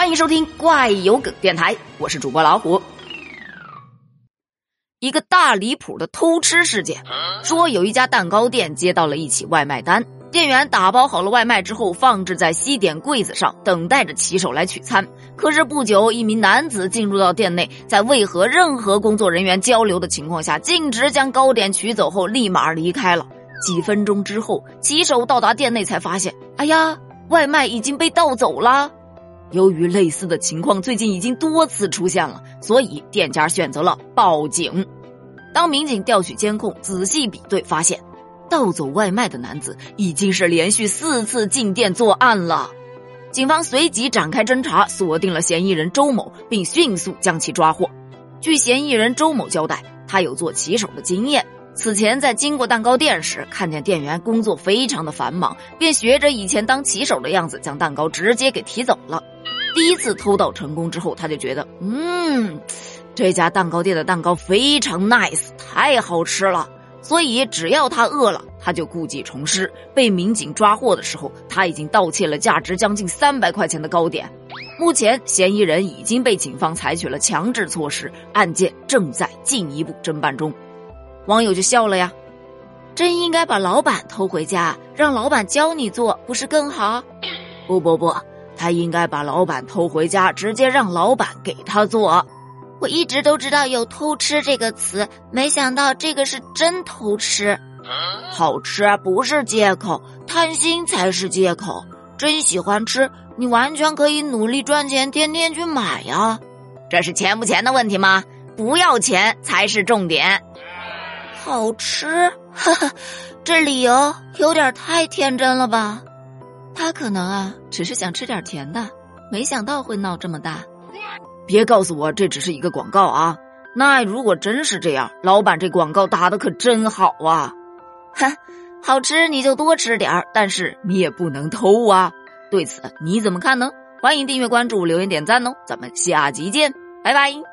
欢迎收听怪有梗电台，我是主播老虎。一个大离谱的偷吃事件，说有一家蛋糕店接到了一起外卖单，店员打包好了外卖之后放置在西点柜子上，等待着骑手来取餐。可是不久，一名男子进入到店内，在未和任何工作人员交流的情况下，径直将糕点取走后立马离开了。几分钟之后，骑手到达店内才发现，哎呀，外卖已经被盗走了。由于类似的情况最近已经多次出现了，所以店家选择了报警。当民警调取监控，仔细比对，发现盗走外卖的男子已经是连续四次进店作案了。警方随即展开侦查，锁定了嫌疑人周某，并迅速将其抓获。据嫌疑人周某交代，他有做骑手的经验。此前在经过蛋糕店时，看见店员工作非常的繁忙，便学着以前当骑手的样子，将蛋糕直接给提走了。第一次偷盗成功之后，他就觉得，嗯，这家蛋糕店的蛋糕非常 nice，太好吃了。所以只要他饿了，他就故技重施。被民警抓获的时候，他已经盗窃了价值将近三百块钱的糕点。目前，嫌疑人已经被警方采取了强制措施，案件正在进一步侦办中。网友就笑了呀，真应该把老板偷回家，让老板教你做，不是更好？不不不，他应该把老板偷回家，直接让老板给他做。我一直都知道有偷吃这个词，没想到这个是真偷吃。好吃不是借口，贪心才是借口。真喜欢吃，你完全可以努力赚钱，天天去买呀。这是钱不钱的问题吗？不要钱才是重点。好吃，哈哈，这理由有点太天真了吧？他可能啊，只是想吃点甜的，没想到会闹这么大。别告诉我这只是一个广告啊！那如果真是这样，老板这广告打的可真好啊！哼，好吃你就多吃点儿，但是你也不能偷啊！对此你怎么看呢？欢迎订阅关注，留言点赞哦！咱们下集见，拜拜。